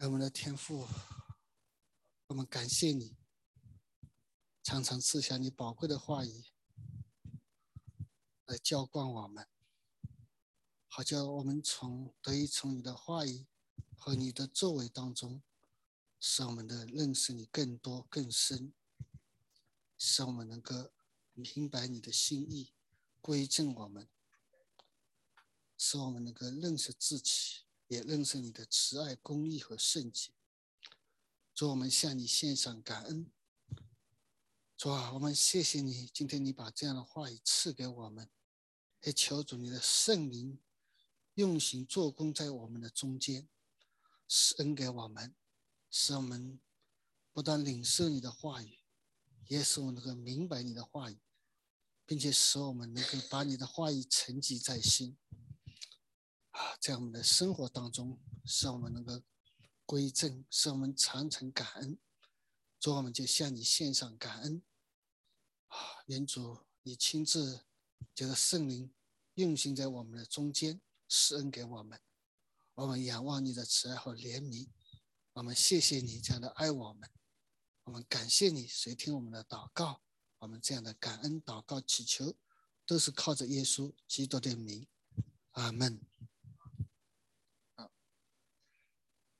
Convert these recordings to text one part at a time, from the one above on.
我们的天父，我们感谢你，常常赐下你宝贵的话语来浇灌我们，好叫我们从得以从你的话语和你的作为当中，使我们的认识你更多更深，使我们能够明白你的心意，归正我们，使我们能够认识自己。也认识你的慈爱、公义和圣洁。主，我们向你献上感恩。主啊，我们谢谢你，今天你把这样的话语赐给我们，也求主你的圣灵用心做工在我们的中间，施恩给我们，使我们不断领受你的话语，也使我们能够明白你的话语，并且使我们能够把你的话语沉积在心。啊，在我们的生活当中，使我们能够归正，使我们常常感恩。主，我们就向你献上感恩。啊，愿主你亲自就是圣灵运行在我们的中间，施恩给我们。我们仰望你的慈爱和怜悯，我们谢谢你这样的爱我们，我们感谢你谁听我们的祷告。我们这样的感恩祷告祈求，都是靠着耶稣基督的名。阿门。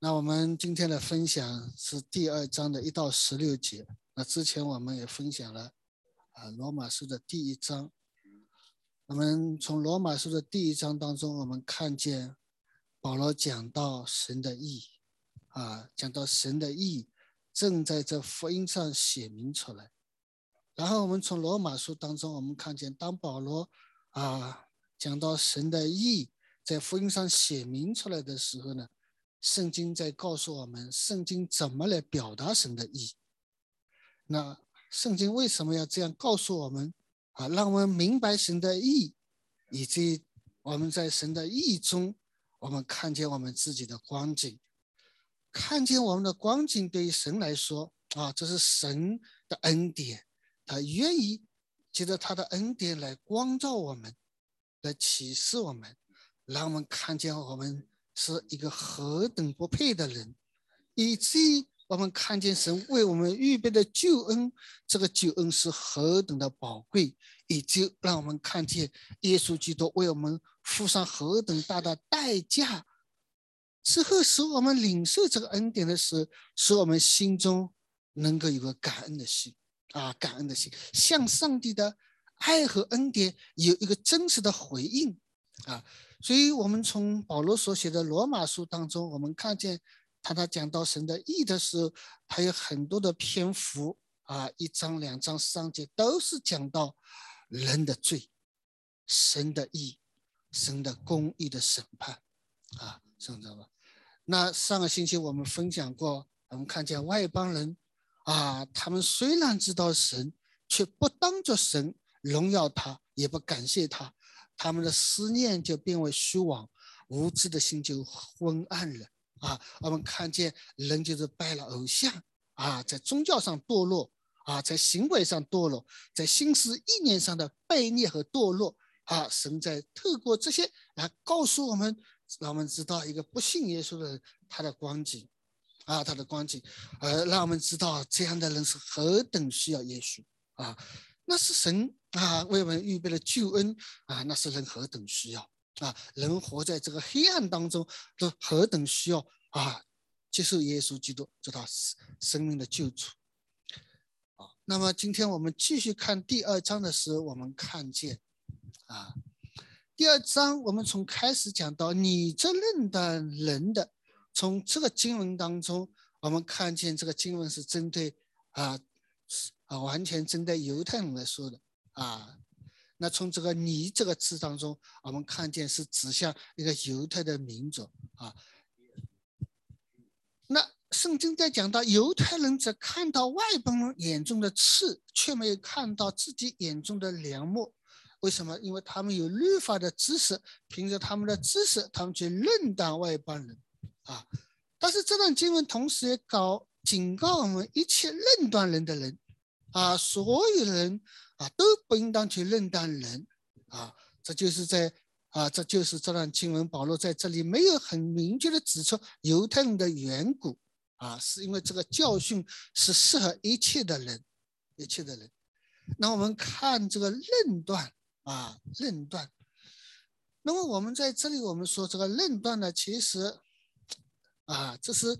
那我们今天的分享是第二章的一到十六节。那之前我们也分享了啊罗马书的第一章。我们从罗马书的第一章当中，我们看见保罗讲到神的意，啊，讲到神的意正在这福音上写明出来。然后我们从罗马书当中，我们看见当保罗啊讲到神的意在福音上写明出来的时候呢？圣经在告诉我们，圣经怎么来表达神的意。那圣经为什么要这样告诉我们啊？让我们明白神的意，以及我们在神的意中，我们看见我们自己的光景，看见我们的光景对于神来说啊，这是神的恩典，他愿意借着他的恩典来光照我们，来启示我们，让我们看见我们。是一个何等不配的人，以至于我们看见神为我们预备的救恩，这个救恩是何等的宝贵，以及让我们看见耶稣基督为我们付上何等大的代价，之后使我们领受这个恩典的时，使我们心中能够有个感恩的心。啊，感恩的心，向上帝的爱和恩典有一个真实的回应。啊。所以，我们从保罗所写的罗马书当中，我们看见他他讲到神的意的时候，他有很多的篇幅啊，一章、两章、三节都是讲到人的罪、神的意、神的公义的审判啊，知道吧？那上个星期我们分享过，我们看见外邦人啊，他们虽然知道神，却不当着神荣耀他，也不感谢他。他们的思念就变为虚妄，无知的心就昏暗了啊！我们看见人就是拜了偶像啊，在宗教上堕落啊，在行为上堕落，在心思意念上的悖逆和堕落啊！神在透过这些来告诉我们，让我们知道一个不信耶稣的人他的光景啊，他的光景，呃，让我们知道这样的人是何等需要耶稣啊！那是神啊为我们预备了救恩啊，那是人何等需要啊！人活在这个黑暗当中，都何等需要啊！接受耶稣基督做他生命的救主啊！那么今天我们继续看第二章的时候，我们看见啊，第二章我们从开始讲到你这认的人的，从这个经文当中，我们看见这个经文是针对啊。啊，完全针对犹太人来说的啊。那从这个“你”这个字当中，我们看见是指向一个犹太的民族啊。那圣经在讲到犹太人只看到外邦人眼中的刺，却没有看到自己眼中的良木。为什么？因为他们有律法的知识，凭着他们的知识，他们去论断外邦人啊。但是这段经文同时也告警告我们一切论断人的人。啊，所有人啊都不应当去认当人啊，这就是在啊，这就是这段经文，保罗在这里没有很明确的指出犹太人的缘故啊，是因为这个教训是适合一切的人，一切的人。那我们看这个论断啊，论断。那么我们在这里，我们说这个论断呢，其实啊，这是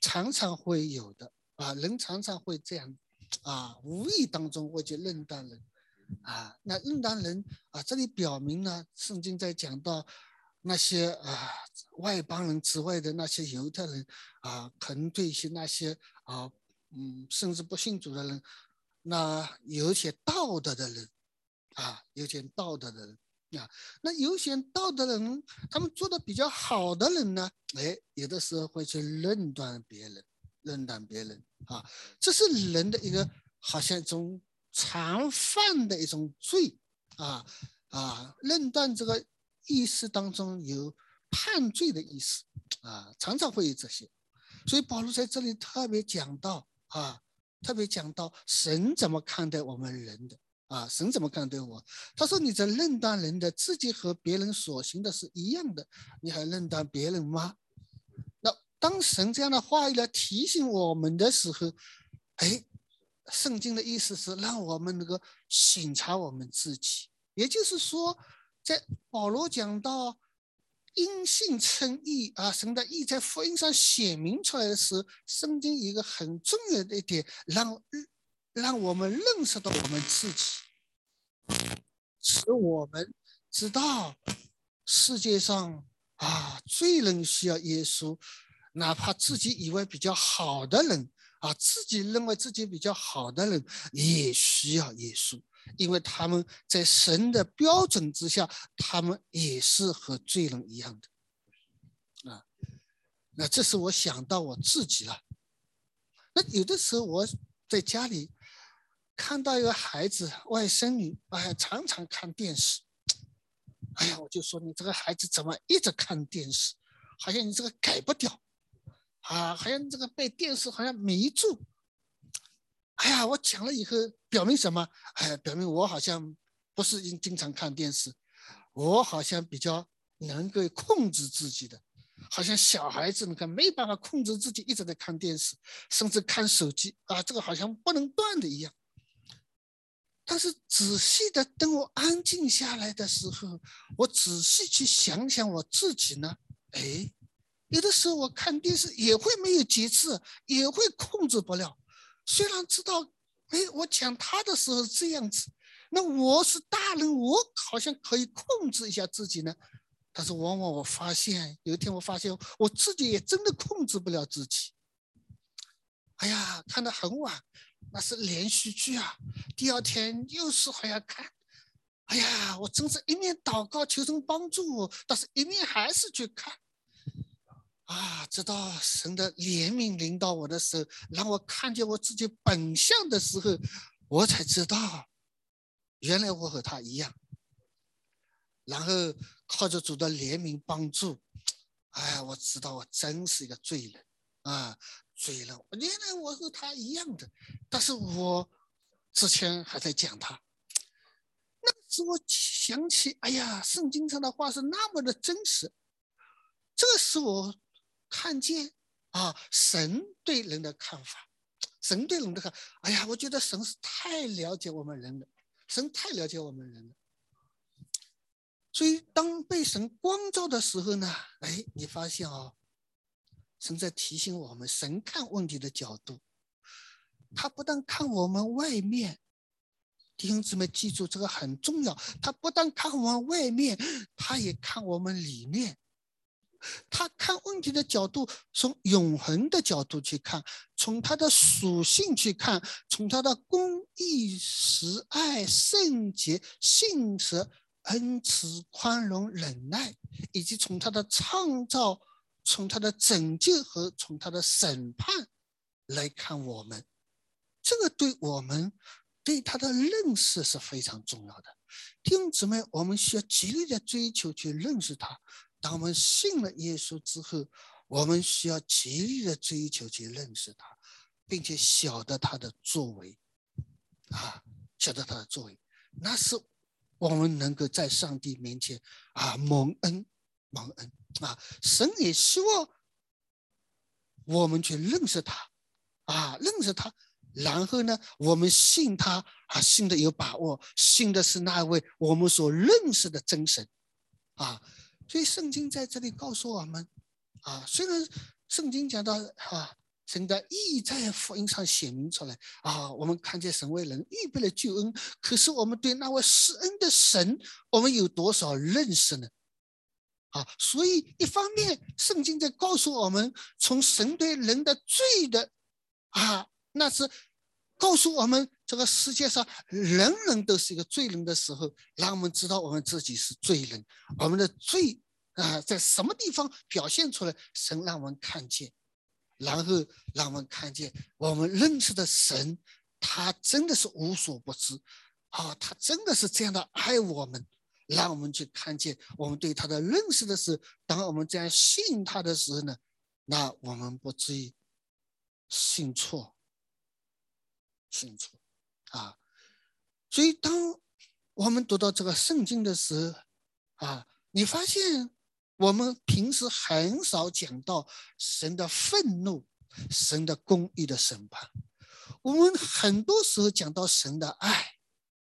常常会有的啊，人常常会这样啊，无意当中会去论断人。啊，那论断人啊，这里表明呢，圣经在讲到那些啊外邦人之外的那些犹太人啊，可能对一些那些啊嗯甚至不信主的人，那有些道德的人啊，有些道德的人啊，那有些道德人，他们做的比较好的人呢，哎，有的时候会去论断别人，论断别人啊，这是人的一个好像一种。常犯的一种罪啊啊，论断这个意思当中有判罪的意思啊，常常会有这些，所以保罗在这里特别讲到啊，特别讲到神怎么看待我们人的啊，神怎么看待我？他说你在论断人的自己和别人所行的是一样的，你还论断别人吗？当神这样的话语来提醒我们的时候，哎。圣经的意思是让我们能够省察我们自己，也就是说，在保罗讲到因信称义啊，神的义在福音上显明出来的时候，圣经一个很重要的一点，让让我们认识到我们自己，使我们知道世界上啊，最人需要耶稣，哪怕自己以为比较好的人。啊，自己认为自己比较好的人也需要耶稣，因为他们在神的标准之下，他们也是和罪人一样的。啊，那这是我想到我自己了。那有的时候我在家里看到一个孩子外甥女，哎呀，常常看电视，哎呀，我就说你这个孩子怎么一直看电视，好像你这个改不掉。啊，好像这个被电视好像迷住。哎呀，我讲了以后，表明什么？哎，表明我好像不是经经常看电视，我好像比较能够控制自己的，好像小孩子你看没办法控制自己一直在看电视，甚至看手机啊，这个好像不能断的一样。但是仔细的等我安静下来的时候，我仔细去想想我自己呢，哎。有的时候我看电视也会没有节制，也会控制不了。虽然知道，哎，我讲他的时候是这样子，那我是大人，我好像可以控制一下自己呢。但是往往我发现，有一天我发现我自己也真的控制不了自己。哎呀，看得很晚，那是连续剧啊。第二天又是还要看。哎呀，我真是一面祷告求神帮助我，但是一面还是去看。啊，直到神的怜悯临到我的时候，让我看见我自己本相的时候，我才知道，原来我和他一样。然后靠着主的怜悯帮助，哎，我知道我真是一个罪人啊，罪人。原来我和他一样的，但是我之前还在讲他，那时我想起，哎呀，圣经上的话是那么的真实，这是我。看见啊，神对人的看法，神对人的看，哎呀，我觉得神是太了解我们人了，神太了解我们人了。所以当被神光照的时候呢，哎，你发现啊，神在提醒我们，神看问题的角度，他不但看我们外面，弟兄姊妹记住这个很重要，他不但看我们外面，他也看我们里面。他看问题的角度，从永恒的角度去看，从他的属性去看，从他的公义、慈爱、圣洁、信实、恩慈、宽容、忍耐，以及从他的创造、从他的拯救和从他的审判来看我们，这个对我们对他的认识是非常重要的。弟兄姊妹，我们需要极力的追求去认识他。当我们信了耶稣之后，我们需要极力的追求去认识他，并且晓得他的作为，啊，晓得他的作为，那是我们能够在上帝面前啊蒙恩蒙恩。啊，神也希望我们去认识他。啊，认识他，然后呢，我们信他啊，信的有把握，信的是那位我们所认识的真神。啊。所以圣经在这里告诉我们啊，虽然圣经讲到啊。神的意在福音上显明出来啊！我们看见神为人预备了救恩，可是我们对那位施恩的神，我们有多少认识呢？啊！所以一方面，圣经在告诉我们，从神对人的罪的啊，那是告诉我们这个世界上人人都是一个罪人的时候，让我们知道我们自己是罪人，我们的罪啊，在什么地方表现出来？神让我们看见。然后让我们看见，我们认识的神，他真的是无所不知，啊，他真的是这样的爱我们，让我们去看见我们对他的认识的时候，当我们这样信他的时候呢，那我们不至于信错，信错，啊，所以当我们读到这个圣经的时候，啊，你发现。我们平时很少讲到神的愤怒、神的公义的审判。我们很多时候讲到神的爱，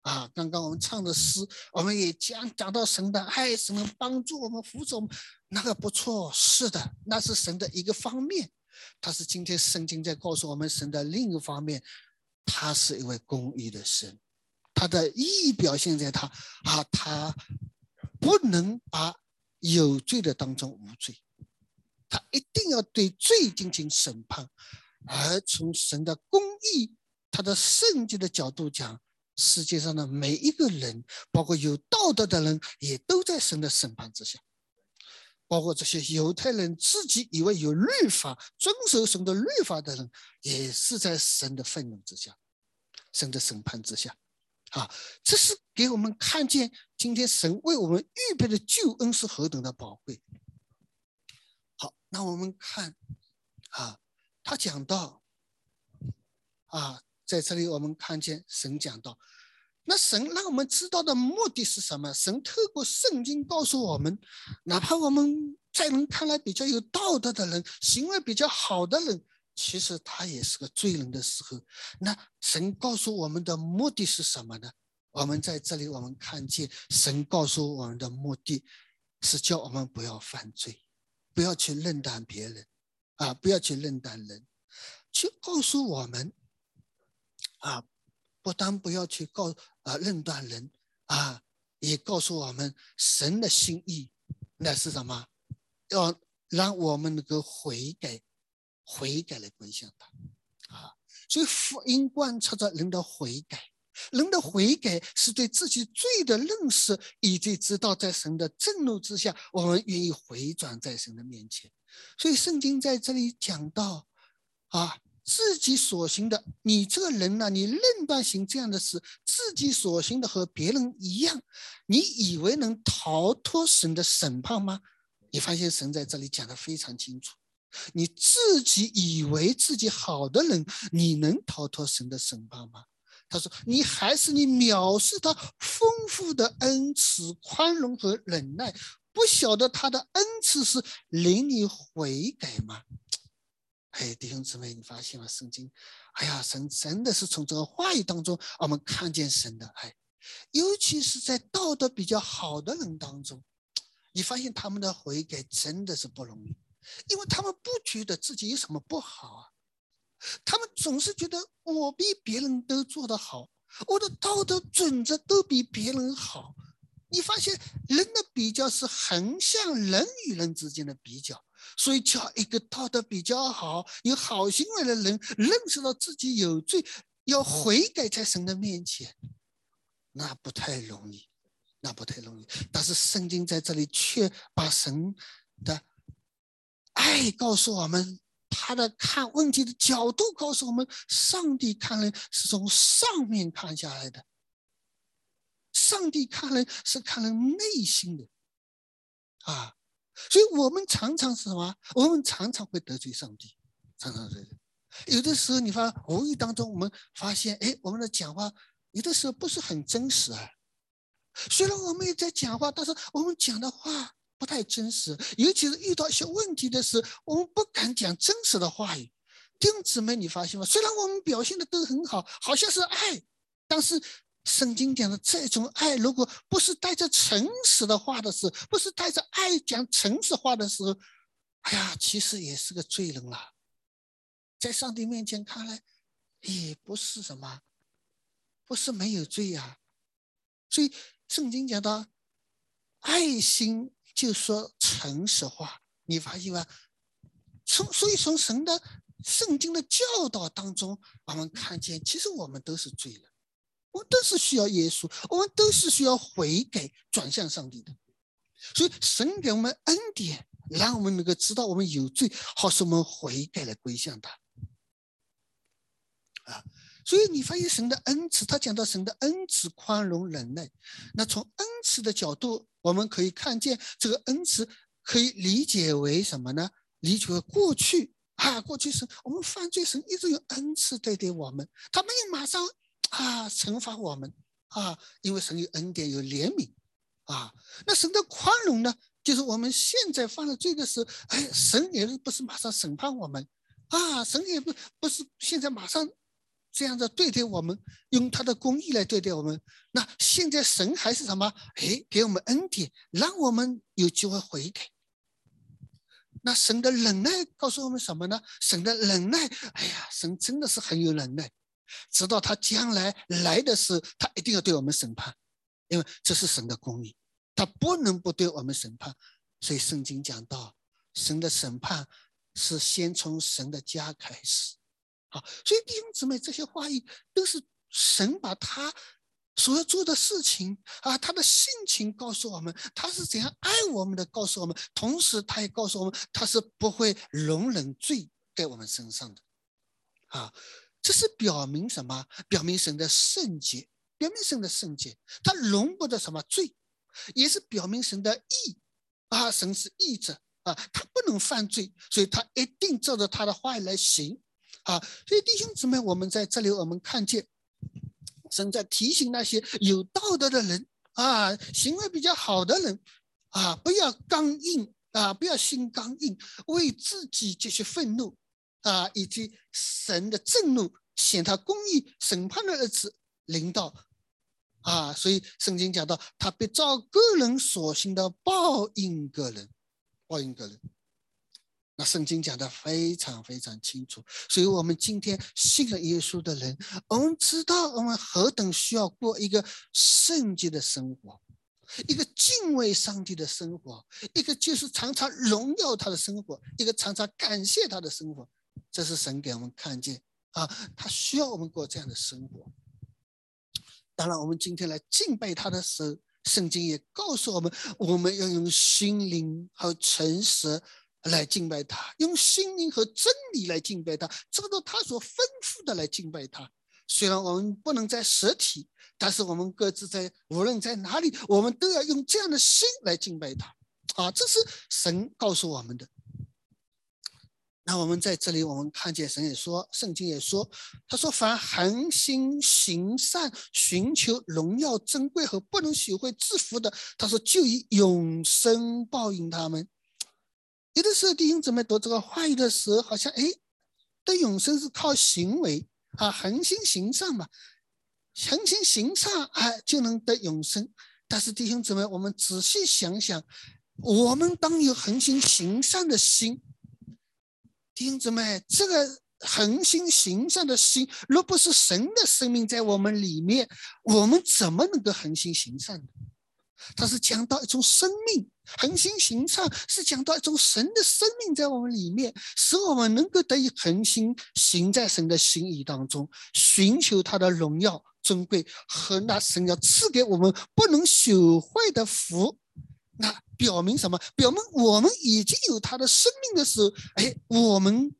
啊，刚刚我们唱的诗，我们也讲讲到神的爱，神能帮助我们、扶助我们，那个不错，是的，那是神的一个方面。他是今天圣经在告诉我们，神的另一个方面，他是一位公义的神，他的意义表现在他啊，他不能把。有罪的当中无罪，他一定要对罪进行审判。而从神的公义、他的圣洁的角度讲，世界上的每一个人，包括有道德的人，也都在神的审判之下。包括这些犹太人自己以为有律法、遵守神的律法的人，也是在神的愤怒之下、神的审判之下。啊，这是给我们看见今天神为我们预备的救恩是何等的宝贵。好，那我们看，啊，他讲到，啊，在这里我们看见神讲到，那神让我们知道的目的是什么？神透过圣经告诉我们，哪怕我们在人看来比较有道德的人，行为比较好的人。其实他也是个罪人的时候，那神告诉我们的目的是什么呢？我们在这里，我们看见神告诉我们的目的，是叫我们不要犯罪，不要去论断别人，啊，不要去论断人，去告诉我们，啊，不但不要去告啊论断人，啊，也告诉我们神的心意，那是什么？要让我们能够悔改。悔改来归向他，啊，所以福音贯彻着人的悔改，人的悔改是对自己罪的认识，以及知道在神的震怒之下，我们愿意回转在神的面前。所以圣经在这里讲到，啊，自己所行的，你这个人呢，你论断行这样的事，自己所行的和别人一样，你以为能逃脱神的审判吗？你发现神在这里讲的非常清楚。你自己以为自己好的人，你能逃脱神的审判吗？他说：“你还是你藐视他丰富的恩慈、宽容和忍耐，不晓得他的恩慈是令你悔改吗？”弟兄姊妹，你发现了圣经？哎呀，神真的是从这个话语当中，我们看见神的爱，尤其是在道德比较好的人当中，你发现他们的悔改真的是不容易。因为他们不觉得自己有什么不好啊，他们总是觉得我比别人都做得好，我的道德准则都比别人好。你发现人的比较是横向人与人之间的比较，所以叫一个道德比较好、有好行为的人认识到自己有罪，要悔改在神的面前，那不太容易，那不太容易。但是圣经在这里却把神的。爱告诉我们，他的看问题的角度告诉我们，上帝看人是从上面看下来的。上帝看人是看人内心的，啊，所以我们常常是什么？我们常常会得罪上帝，常常得罪。有的时候，你发无意当中，我们发现，哎，我们的讲话有的时候不是很真实啊。虽然我们也在讲话，但是我们讲的话不太真实，尤其是遇到一些问题的时候，我们不敢讲真实的话语。弟兄姊妹，你发现吗？虽然我们表现的都很好，好像是爱，但是圣经讲的这种爱，如果不是带着诚实的话的时候，不是带着爱讲诚实话的时候，哎呀，其实也是个罪人了，在上帝面前看来，也不是什么，不是没有罪呀。所以圣经讲到，爱心就说诚实话，你发现吗？从所以从神的。圣经的教导当中，我们看见，其实我们都是罪人，我们都是需要耶稣，我们都是需要悔改、转向上帝的。所以，神给我们恩典，让我们能够知道我们有罪，好使我们悔改来归向他。啊，所以你发现神的恩慈，他讲到神的恩慈、宽容、忍耐。那从恩慈的角度，我们可以看见这个恩慈可以理解为什么呢？理解为过去。啊，过去神我们犯罪，神一直有恩赐对待我们，他没有马上啊惩罚我们啊，因为神有恩典有怜悯啊。那神的宽容呢，就是我们现在犯了罪的时候，哎，神也不是马上审判我们啊，神也不不是现在马上这样子对待我们，用他的公义来对待我们。那现在神还是什么？哎，给我们恩典，让我们有机会悔改。那神的忍耐告诉我们什么呢？神的忍耐，哎呀，神真的是很有忍耐，直到他将来来的时候，他一定要对我们审判，因为这是神的公义，他不能不对我们审判。所以圣经讲到，神的审判是先从神的家开始。好，所以弟兄姊妹，这些话语都是神把他。所要做的事情啊，他的性情告诉我们，他是怎样爱我们的，告诉我们。同时，他也告诉我们，他是不会容忍罪在我们身上的。啊，这是表明什么？表明神的圣洁，表明神的圣洁，他容不得什么罪，也是表明神的义。啊，神是义者啊，他不能犯罪，所以他一定照着他的话来行。啊，所以弟兄姊妹，我们在这里，我们看见。神在提醒那些有道德的人啊，行为比较好的人啊，不要刚硬啊，不要心刚硬，为自己这些愤怒啊，以及神的震怒显他公义审判的日子临到啊，所以圣经讲到，他必照个人所行的报应个人，报应个人。那圣经讲的非常非常清楚，所以我们今天信了耶稣的人，我们知道我们何等需要过一个圣洁的生活，一个敬畏上帝的生活，一个就是常常荣耀他的生活，一个常常感谢他的生活。这是神给我们看见啊，他需要我们过这样的生活。当然，我们今天来敬拜他的时候，圣经也告诉我们，我们要用心灵和诚实。来敬拜他，用心灵和真理来敬拜他，照着他所吩咐的来敬拜他。虽然我们不能在实体，但是我们各自在无论在哪里，我们都要用这样的心来敬拜他。啊，这是神告诉我们的。那我们在这里，我们看见神也说，圣经也说，他说：“凡恒心行善、寻求荣耀珍贵和不能学会制服的，他说就以永生报应他们。”有的时候弟兄姊妹读这个话语的时候，好像哎，得永生是靠行为啊，恒心行善嘛，恒心行善哎就能得永生。但是弟兄姊妹，我们仔细想想，我们当有恒心行善的心，弟兄姊妹，这个恒心行善的心，若不是神的生命在我们里面，我们怎么能够恒心行善呢？它是讲到一种生命，恒心行善是讲到一种神的生命在我们里面，使我们能够得以恒心行在神的心意当中，寻求他的荣耀尊贵和那神要赐给我们不能朽坏的福。那表明什么？表明我们已经有他的生命的时候，哎，我们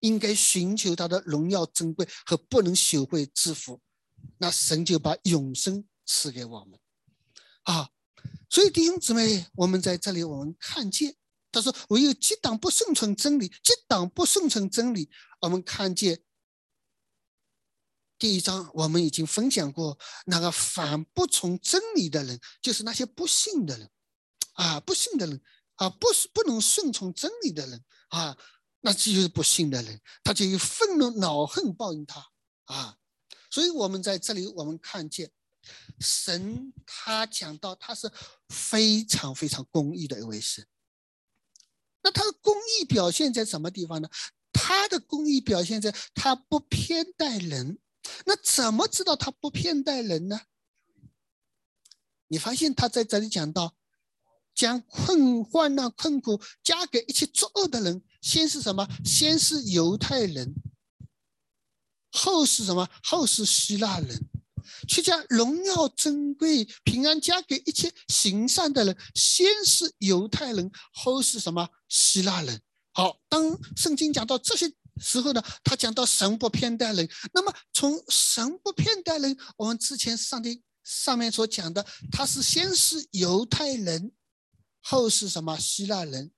应该寻求他的荣耀尊贵和不能朽坏之福。那神就把永生赐给我们。啊，所以弟兄姊妹，我们在这里，我们看见他说：“唯有激党不顺从真理，激党不顺从真理。”我们看见第一章我们已经分享过，那个反不从真理的人，就是那些不信的人，啊，不信的人，啊，不是不能顺从真理的人，啊，那这就是不信的人，他就有愤怒、恼恨报应他，啊，所以我们在这里我们看见，神他讲到他是非常非常公义的一位神，那他的公义表现在什么地方呢？他的公义表现在他不偏待人。那怎么知道他不偏待人呢？你发现他在这里讲到，将困患难困苦加给一切作恶的人，先是什么？先是犹太人，后是什么？后是希腊人，却将荣耀珍贵平安加给一切行善的人，先是犹太人，后是什么？希腊人。好，当圣经讲到这些。时候呢，他讲到神不偏待人。那么从神不偏待人，我们之前上帝上面所讲的，他是先是犹太人，后是什么希腊人？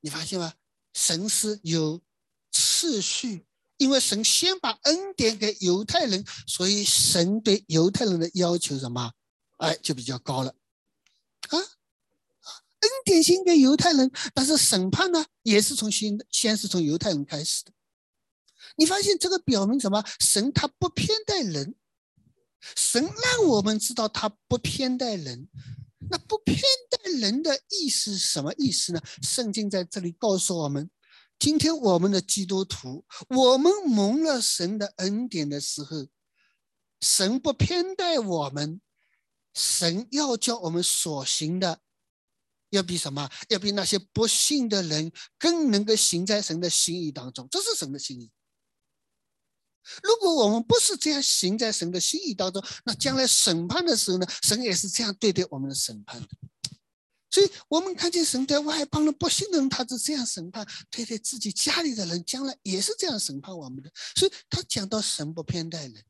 你发现吗？神是有次序，因为神先把恩典给犹太人，所以神对犹太人的要求什么？哎，就比较高了啊。恩典先给犹太人，但是审判呢，也是从先先是从犹太人开始的。你发现这个表明什么？神他不偏待人，神让我们知道他不偏待人。那不偏待人的意思什么意思呢？圣经在这里告诉我们：今天我们的基督徒，我们蒙了神的恩典的时候，神不偏待我们，神要叫我们所行的。要比什么？要比那些不信的人更能够行在神的心意当中，这是神的心意。如果我们不是这样行在神的心意当中，那将来审判的时候呢？神也是这样对待我们的审判的。所以，我们看见神在外邦人、不信的人，他是这样审判；对待自己家里的人，将来也是这样审判我们的。所以他讲到神不偏待人。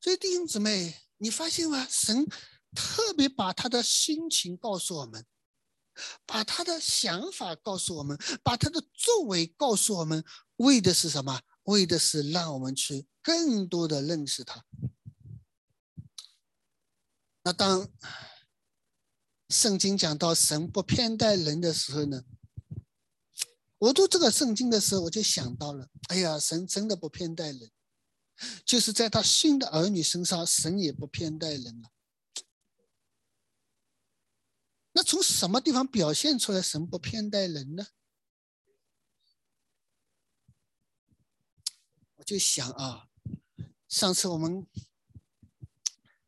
所以弟兄姊妹，你发现吗？神。特别把他的心情告诉我们，把他的想法告诉我们，把他的作为告诉我们，为的是什么？为的是让我们去更多的认识他。那当圣经讲到神不偏待人的时候呢？我读这个圣经的时候，我就想到了，哎呀，神真的不偏待人，就是在他新的儿女身上，神也不偏待人了。那从什么地方表现出来神不偏待人呢？就想啊，上次我们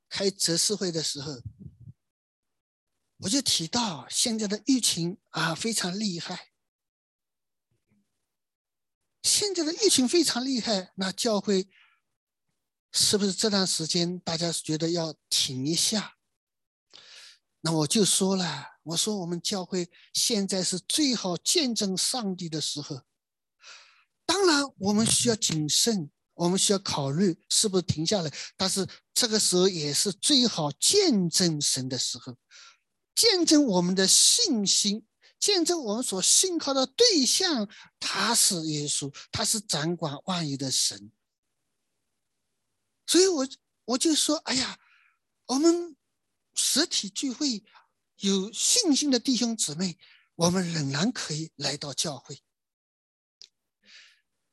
开哲思会的时候，我就提到现在的疫情啊非常厉害，现在的疫情非常厉害，那教会是不是这段时间大家觉得要停一下？那我就说了，我说我们教会现在是最好见证上帝的时候。当然，我们需要谨慎，我们需要考虑是不是停下来。但是这个时候也是最好见证神的时候，见证我们的信心，见证我们所信靠的对象，他是耶稣，他是掌管万有的神。所以我我就说，哎呀，我们。实体聚会有信心的弟兄姊妹，我们仍然可以来到教会。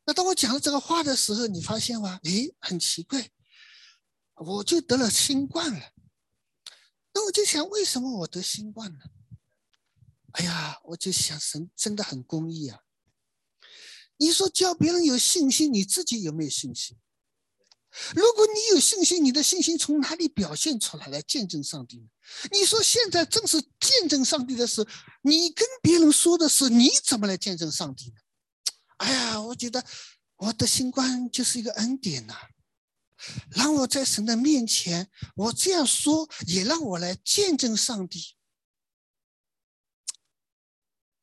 那当我讲了这个话的时候，你发现吗？诶，很奇怪，我就得了新冠了。那我就想，为什么我得新冠呢？哎呀，我就想，神真的很公义啊！你说叫别人有信心，你自己有没有信心？如果你有信心，你的信心从哪里表现出来来见证上帝呢？你说现在正是见证上帝的时候，你跟别人说的是你怎么来见证上帝呢？哎呀，我觉得我的新冠就是一个恩典呐，让我在神的面前，我这样说也让我来见证上帝。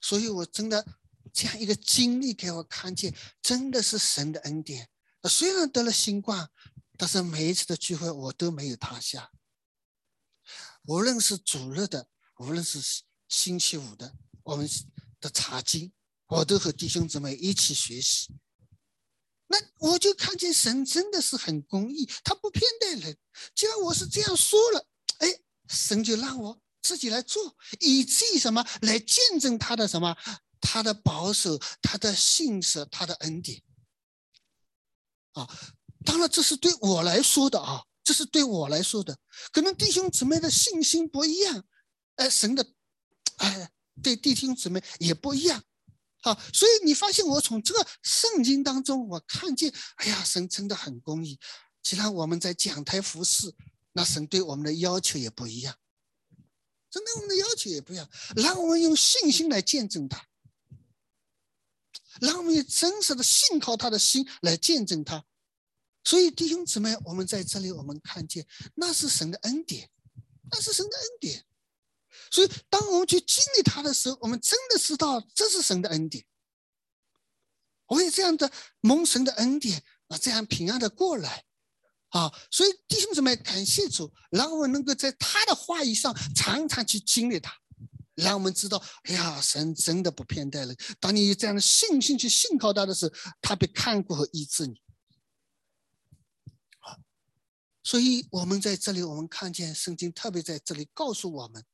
所以我真的这样一个经历给我看见，真的是神的恩典。虽然得了新冠，但是每一次的聚会我都没有塌下。无论是主日的，无论是星期五的，我们的查经我都和弟兄姊妹一起学习。那我就看见神真的是很公义，他不偏待人。既然我是这样说了，哎，神就让我自己来做，以至于什么来见证他的什么，他的保守，他的信实，他的恩典。啊，当然这是对我来说的啊，这是对我来说的。可能弟兄姊妹的信心不一样，哎，神的，哎，对弟兄姊妹也不一样。好，所以你发现我从这个圣经当中，我看见，哎呀，神真的很公义。既然我们在讲台服侍，那神对我们的要求也不一样，神对我们的要求也不一样，让我们用信心来见证他，让我们用真实的信靠他的心来见证他。所以弟兄姊妹，我们在这里，我们看见那是神的恩典，那是神的恩典。所以，当我们去经历他的时候，我们真的知道这是神的恩典。我也这样的蒙神的恩典啊，这样平安的过来啊。所以，弟兄姊妹，感谢主，让我们能够在他的话语上常常去经历他，让我们知道，哎呀，神真的不偏待人。当你有这样的信心去信靠他的时候，他必看顾和医治你。好，所以我们在这里，我们看见圣经特别在这里告诉我们。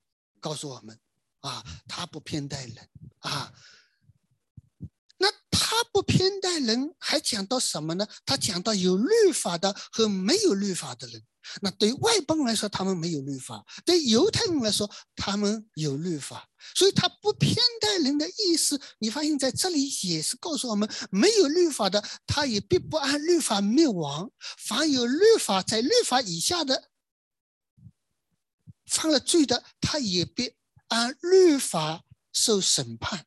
告诉我们，啊，他不偏待人啊。那他不偏待人，还讲到什么呢？他讲到有律法的和没有律法的人。那对外邦来说，他们没有律法；对犹太人来说，他们有律法。所以，他不偏待人的意思，你发现在这里也是告诉我们：没有律法的，他也必不按律法灭亡；凡有律法，在律法以下的。犯了罪的，他也别按律法受审判。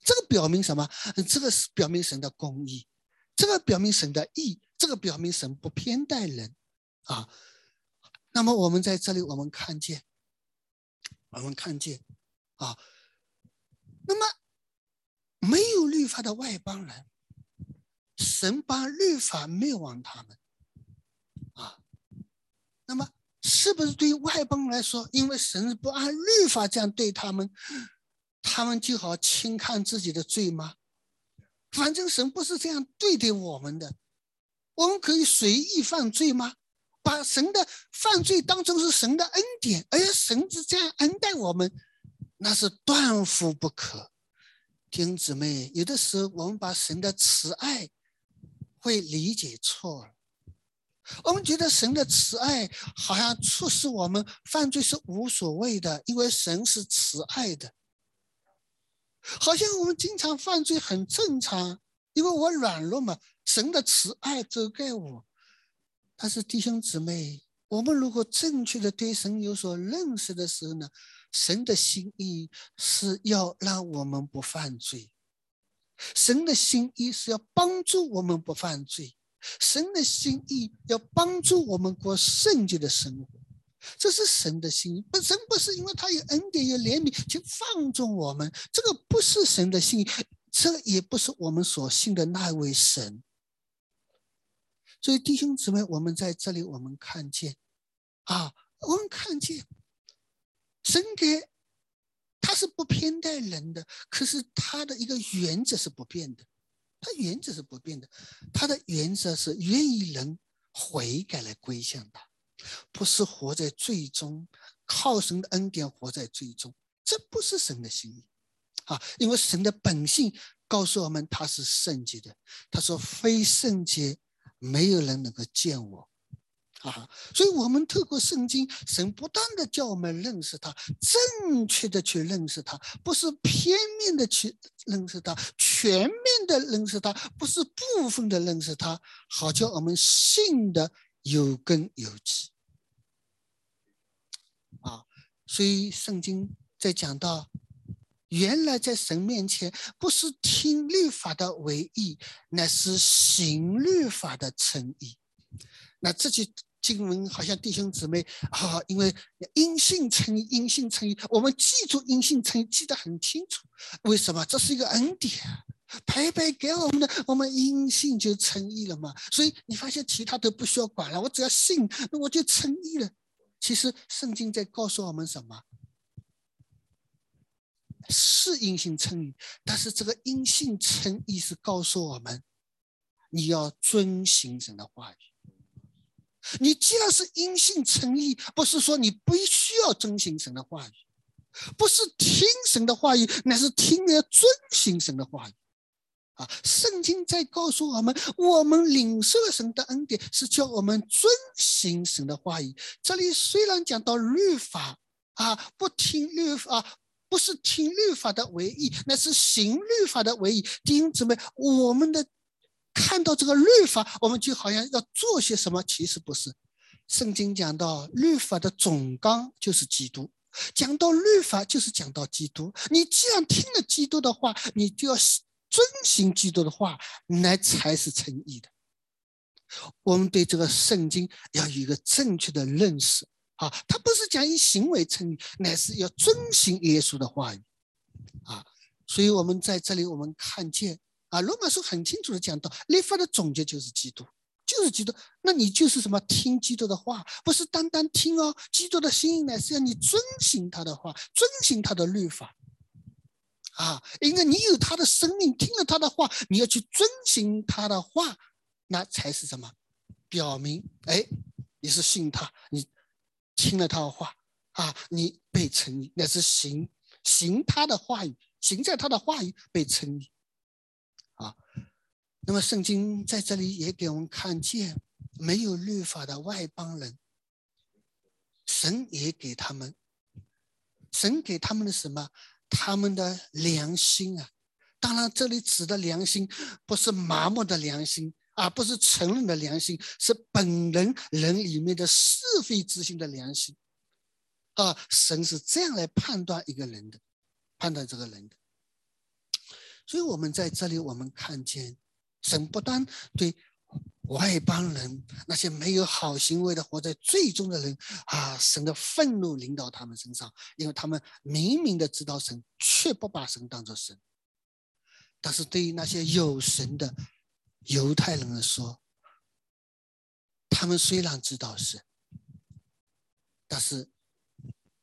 这个表明什么？这个是表明神的公义，这个表明神的义，这个表明神不偏待人啊。那么我们在这里，我们看见，我们看见啊。那么没有律法的外邦人，神把律法灭亡他们啊。那么。是不是对于外邦来说，因为神不按律法这样对他们，他们就好轻看自己的罪吗？反正神不是这样对待我们的，我们可以随意犯罪吗？把神的犯罪当成是神的恩典，哎呀，神是这样恩待我们，那是断乎不可。弟兄姊妹，有的时候我们把神的慈爱会理解错了。我们觉得神的慈爱好像促使我们犯罪是无所谓的，因为神是慈爱的。好像我们经常犯罪很正常，因为我软弱嘛，神的慈爱遮盖我。但是弟兄姊妹，我们如果正确的对神有所认识的时候呢，神的心意是要让我们不犯罪，神的心意是要帮助我们不犯罪。神的心意要帮助我们过圣洁的生活，这是神的心意。不，神不是因为他有恩典、有怜悯就放纵我们，这个不是神的心意，这也不是我们所信的那位神。所以弟兄姊妹，我们在这里，我们看见，啊，我们看见，神给他是不偏待人的，可是他的一个原则是不变的。他原则是不变的，他的原则是愿意人悔改来归向他，不是活在最终靠神的恩典活在最终，这不是神的心意啊！因为神的本性告诉我们他是圣洁的，他说非圣洁没有人能够见我。啊，所以，我们透过圣经，神不断的叫我们认识他，正确的去认识他，不是片面的去认识他，全面的认识他，不是部分的认识他，好叫我们信的有根有基。啊，所以圣经在讲到，原来在神面前，不是听律法的为义，乃是行律法的诚意。那这就。经文好像弟兄姊妹啊，因为阴性称义，阴性称义，我们记住阴性称义记得很清楚。为什么？这是一个恩典，白白给我们的，我们阴性就称义了嘛。所以你发现其他都不需要管了，我只要信，那我就称义了。其实圣经在告诉我们什么？是因信称义，但是这个因信称义是告诉我们，你要遵行神的话语。你既然是因信称义，不是说你必须要遵行神的话语，不是听神的话语，乃是听了遵行神的话语。啊，圣经在告诉我们，我们领受了神的恩典，是叫我们遵行神的话语。这里虽然讲到律法，啊，不听律法，不是听律法的为义，那是行律法的为义。弟兄姊妹，我们的看到这个律法，我们就好像要做些什么，其实不是。圣经讲到律法的总纲就是基督，讲到律法就是讲到基督。你既然听了基督的话，你就要。遵行基督的话，那才是诚意的。我们对这个圣经要有一个正确的认识啊，他不是讲以行为称义，乃是要遵行耶稣的话语啊。所以，我们在这里我们看见啊，罗马书很清楚的讲到，立法的总结就是基督，就是基督。那你就是什么？听基督的话，不是单单听哦，基督的心意乃是要你遵行他的话，遵行他的律法。啊，因为你有他的生命，听了他的话，你要去遵行他的话，那才是什么？表明，哎，你是信他，你听了他的话，啊，你被称义，那是行行他的话语，行在他的话语被称义。啊，那么圣经在这里也给我们看见，没有律法的外邦人，神也给他们，神给他们的什么？他们的良心啊，当然，这里指的良心不是麻木的良心啊，不是承认的良心，是本人人里面的是非之心的良心啊。神是这样来判断一个人的，判断这个人的。所以，我们在这里，我们看见神不单对。外邦人那些没有好行为的活在最终的人啊，神的愤怒临到他们身上，因为他们明明的知道神，却不把神当作神。但是对于那些有神的犹太人来说，他们虽然知道神，但是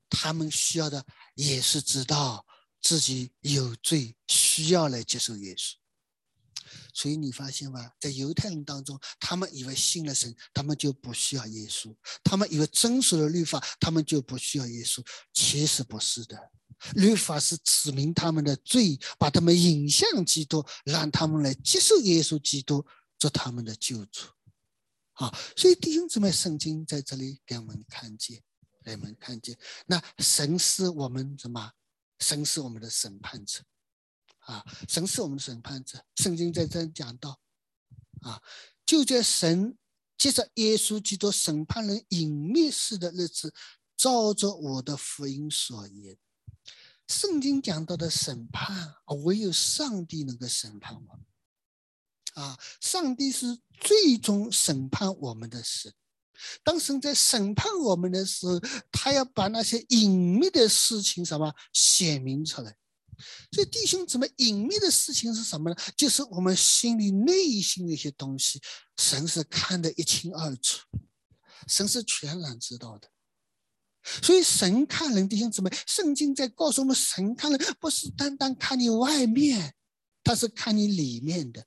他们需要的也是知道自己有罪，需要来接受耶稣。所以你发现吗？在犹太人当中，他们以为信了神，他们就不需要耶稣；他们以为遵守了律法，他们就不需要耶稣。其实不是的，律法是指明他们的罪，把他们引向基督，让他们来接受耶稣基督做他们的救主。好，所以弟兄姊妹，圣经在这里给我们看见，给我们看见，那神是我们什么？神是我们的审判者。啊，神是我们的审判者。圣经在这讲到，啊，就在神接着耶稣基督审判人隐秘式的日子，照着我的福音所言。圣经讲到的审判，唯有上帝能够审判我们。啊，上帝是最终审判我们的神。当神在审判我们的时候，他要把那些隐秘的事情什么显明出来。所以弟兄姊妹，隐秘的事情是什么呢？就是我们心里内心的一些东西，神是看得一清二楚，神是全然知道的。所以神看人，弟兄姊妹，圣经在告诉我们，神看人不是单单看你外面，他是看你里面的。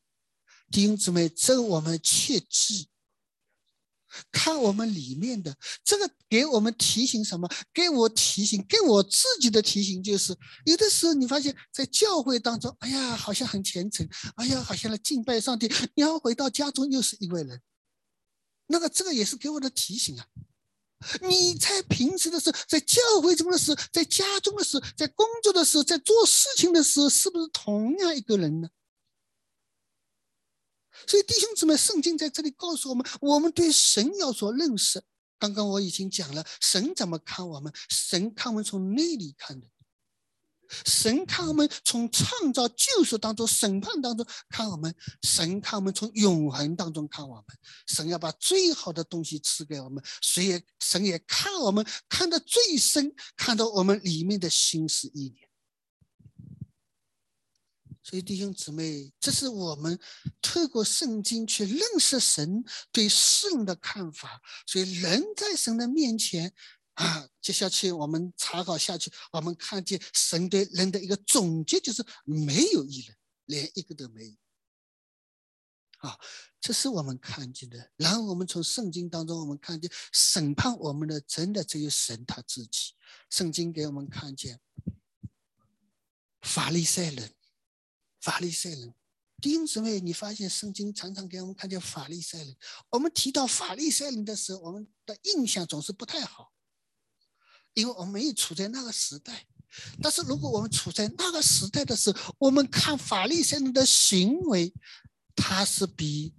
弟兄姊妹，这我们切记。看我们里面的这个，给我们提醒什么？给我提醒，给我自己的提醒就是，有的时候你发现，在教会当中，哎呀，好像很虔诚，哎呀，好像来敬拜上帝。你要回到家中，又是一位人，那个这个也是给我的提醒啊。你在平时的时候，在教会中的时候，在家中的时候，在工作的时候，在做事情的时候，是不是同样一个人呢？所以弟兄姊妹，圣经在这里告诉我们，我们对神要所认识。刚刚我已经讲了，神怎么看我们？神看我们从内里看的，神看我们从创造、救赎当中、审判当中看我们，神看我们从永恒当中看我们。神要把最好的东西赐给我们，所以神也看我们看得最深，看到我们里面的心思意念。所以弟兄姊妹，这是我们透过圣经去认识神对世人的看法。所以人在神的面前啊，接下去我们查考下去，我们看见神对人的一个总结，就是没有一人，连一个都没有。啊，这是我们看见的。然后我们从圣经当中，我们看见审判我们的真的只有神他自己。圣经给我们看见法利赛人，法利赛人。弟兄姊妹，你发现圣经常常给我们看见法利赛人。我们提到法利赛人的时候，我们的印象总是不太好。因为我们没有处在那个时代，但是如果我们处在那个时代的时候，我们看法利赛人的行为，他是比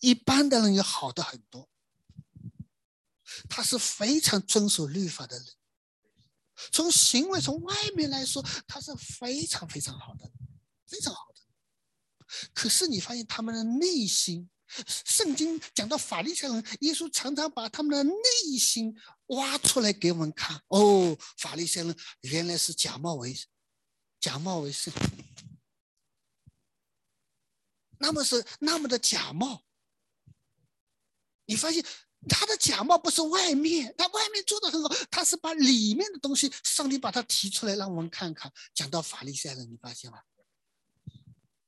一般的人要好的很多。他是非常遵守律法的人，从行为从外面来说，他是非常非常好的，非常好的。可是你发现他们的内心。圣经讲到法利赛人，耶稣常常把他们的内心挖出来给我们看。哦，法利赛人原来是假冒为假冒为圣，那么是那么的假冒。你发现他的假冒不是外面，他外面做的很好，他是把里面的东西，上帝把他提出来让我们看看。讲到法利赛人，你发现吗？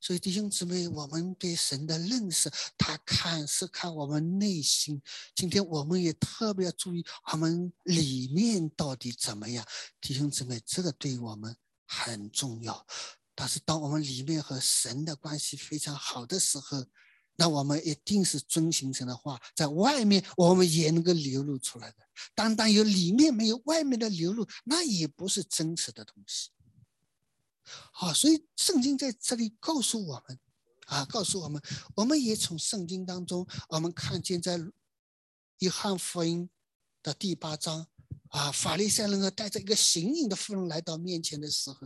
所以弟兄姊妹，我们对神的认识，他看是看我们内心。今天我们也特别要注意，我们里面到底怎么样？弟兄姊妹，这个对我们很重要。但是当我们里面和神的关系非常好的时候，那我们一定是遵行神的话，在外面我们也能够流露出来的。单单有里面没有外面的流露，那也不是真实的东西。好，所以圣经在这里告诉我们，啊，告诉我们，我们也从圣经当中，我们看见在约翰福音的第八章，啊，法利赛人和带着一个行淫的妇人来到面前的时候，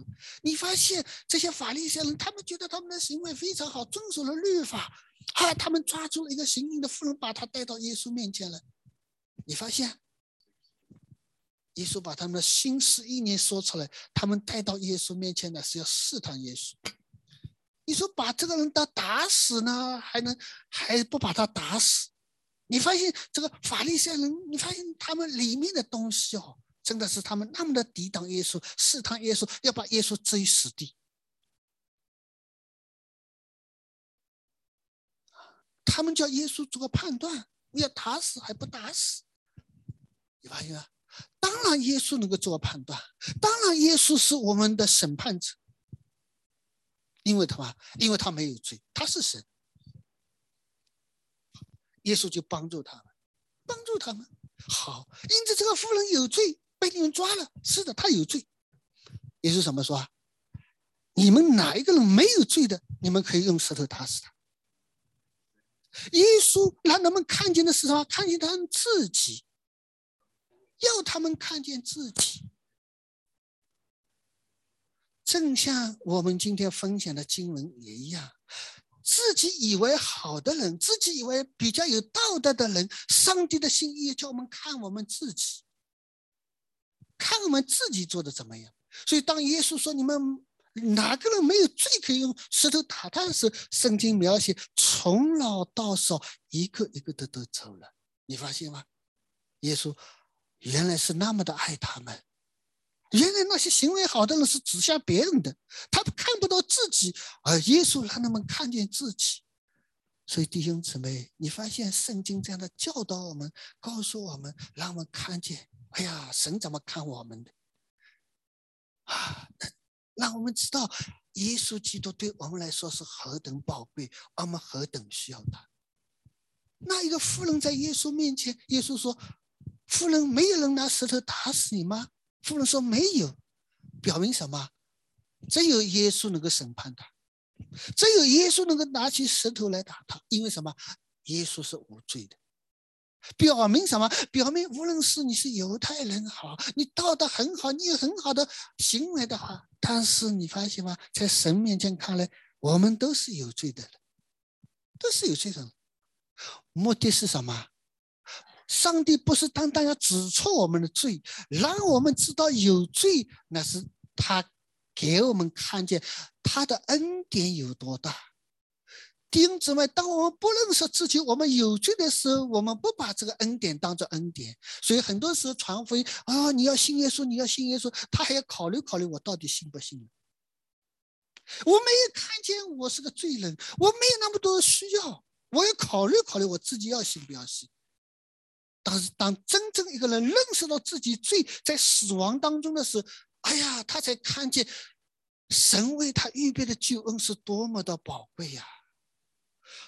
你发现这些法利赛人，他们觉得他们的行为非常好，遵守了律法，啊，他们抓住了一个行淫的妇人，把他带到耶稣面前来，你发现？耶稣把他们的心思意念说出来，他们带到耶稣面前呢，是要试探耶稣。你说把这个人打打死呢，还能还不把他打死？你发现这个法利赛人，你发现他们里面的东西哦，真的是他们那么的抵挡耶稣，试探耶稣，要把耶稣置于死地。他们叫耶稣做个判断，要打死还不打死？你发现吗？当然，耶稣能够做判断。当然，耶稣是我们的审判者，因为他嘛，因为他没有罪，他是神。耶稣就帮助他们，帮助他们。好，因此这个妇人有罪，被你们抓了。是的，他有罪。耶稣怎么说啊？你们哪一个人没有罪的？你们可以用石头打死他。耶稣让他们看见的是什么？看见他们自己。要他们看见自己，正像我们今天分享的经文也一样，自己以为好的人，自己以为比较有道德的人，上帝的心意叫我们看我们自己，看我们自己做的怎么样。所以，当耶稣说你们哪个人没有罪可以用石头打他的时候，圣经描写从老到少，一个一个的都走了。你发现吗？耶稣。原来是那么的爱他们，原来那些行为好的人是指向别人的，他看不到自己，而耶稣让他们看见自己。所以弟兄姊妹，你发现圣经这样的教导我们，告诉我们，让我们看见，哎呀，神怎么看我们的？啊，让我们知道耶稣基督对我们来说是何等宝贵，我们何等需要他。那一个妇人在耶稣面前，耶稣说。夫人，没有人拿石头打死你吗？夫人说没有，表明什么？只有耶稣能够审判他，只有耶稣能够拿起石头来打他。因为什么？耶稣是无罪的，表明什么？表明无论是你是犹太人好，你道德很好，你有很好的行为的话，但是你发现吗？在神面前看来，我们都是有罪的人，都是有罪的人。目的是什么？上帝不是单单要指出我们的罪，让我们知道有罪，那是他给我们看见他的恩典有多大。弟兄姊妹，当我们不认识自己，我们有罪的时候，我们不把这个恩典当做恩典，所以很多时候传福音啊，你要信耶稣，你要信耶稣，他还要考虑考虑我到底信不信。我没有看见我是个罪人，我没有那么多需要，我要考虑考虑我自己要信不要信。但是当真正一个人认识到自己罪在死亡当中的时候，哎呀，他才看见神为他预备的救恩是多么的宝贵呀！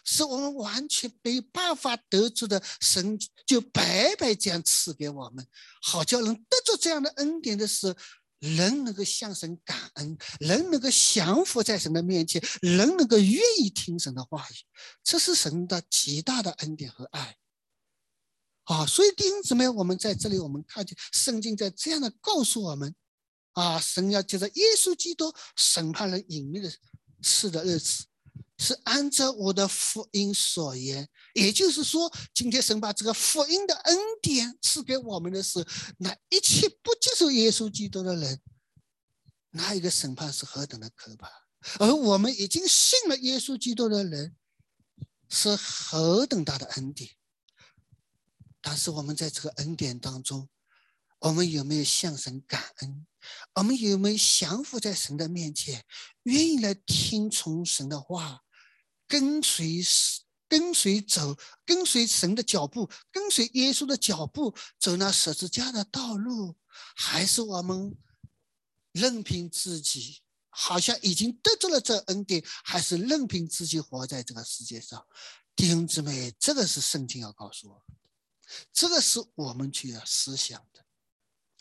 是我们完全没办法得知的，神就白白这样赐给我们，好叫人得着这样的恩典的时候。人能够向神感恩，人能够降服在神的面前，人能够愿意听神的话语，这是神的极大的恩典和爱。啊，所以弟兄姊妹，我们在这里，我们看见圣经在这样的告诉我们：啊，神要借着耶稣基督审判人隐秘的事的日子。是按照我的福音所言，也就是说，今天神把这个福音的恩典赐给我们的是，那一切不接受耶稣基督的人，那一个审判是何等的可怕；而我们已经信了耶稣基督的人，是何等大的恩典。但是我们在这个恩典当中，我们有没有向神感恩？我们有没有降服在神的面前，愿意来听从神的话？跟随跟随走，跟随神的脚步，跟随耶稣的脚步，走那十字架的道路，还是我们任凭自己，好像已经得到了这恩典，还是任凭自己活在这个世界上？弟兄姊妹，这个是圣经要告诉我，这个是我们去要思想的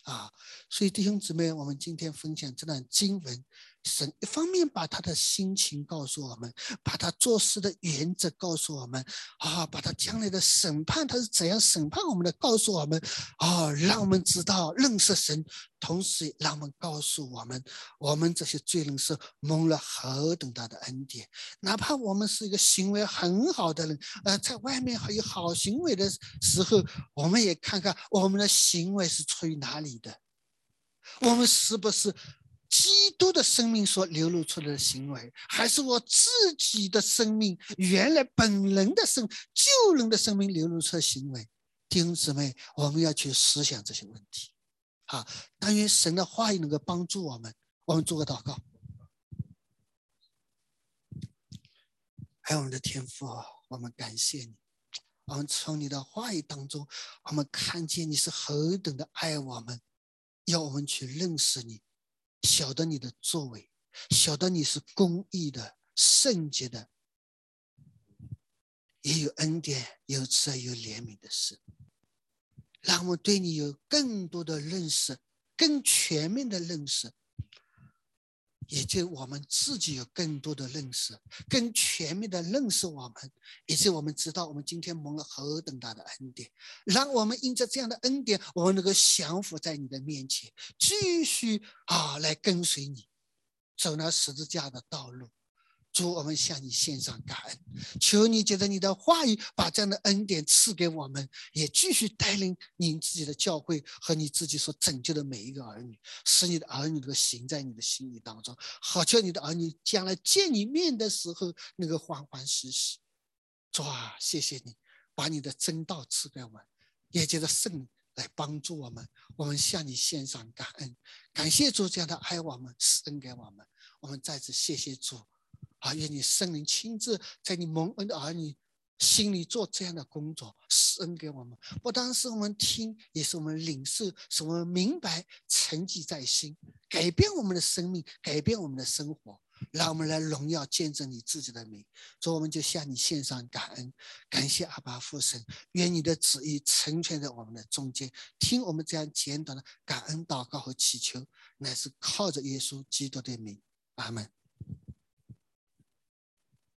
啊。所以弟兄姊妹，我们今天分享这段经文。神一方面把他的心情告诉我们，把他做事的原则告诉我们，啊，把他将来的审判他是怎样审判我们的告诉我们，啊，让我们知道认识神，同时让我们告诉我们，我们这些罪人是蒙了何等大的恩典，哪怕我们是一个行为很好的人，呃，在外面还有好行为的时候，我们也看看我们的行为是出于哪里的，我们是不是？基督的生命所流露出来的行为，还是我自己的生命原来本人的生救人的生命流露出的行为？弟兄姊妹，我们要去思想这些问题。好，但愿神的话语能够帮助我们。我们做个祷告。爱我们的天父，我们感谢你。我们从你的话语当中，我们看见你是何等的爱我们，要我们去认识你。晓得你的作为，晓得你是公义的、圣洁的，也有恩典、有慈爱、有怜悯的事，让我对你有更多的认识，更全面的认识。也就我们自己有更多的认识，更全面的认识我们，以及我们知道我们今天蒙了何等大的恩典，让我们因着这样的恩典，我们能够降服在你的面前，继续啊来跟随你，走那十字架的道路。主，我们向你献上感恩，求你借着你的话语，把这样的恩典赐给我们，也继续带领你自己的教会和你自己所拯救的每一个儿女，使你的儿女能够行在你的心意当中，好叫你的儿女将来见你面的时候能够欢欢喜喜。主啊，谢谢你把你的真道赐给我们，也借着圣来帮助我们，我们向你献上感恩，感谢主这样的爱我们，施恩给我们，我们再次谢谢主。啊！愿你圣灵亲自在你蒙恩的儿女心里做这样的工作，施恩给我们。不单是我们听，也是我们领受，使我们明白，沉积在心，改变我们的生命，改变我们的生活，让我们来荣耀见证你自己的名。所以我们就向你献上感恩，感谢阿爸父神。愿你的旨意成全在我们的中间。听我们这样简短的感恩祷告和祈求，乃是靠着耶稣基督的名。阿门。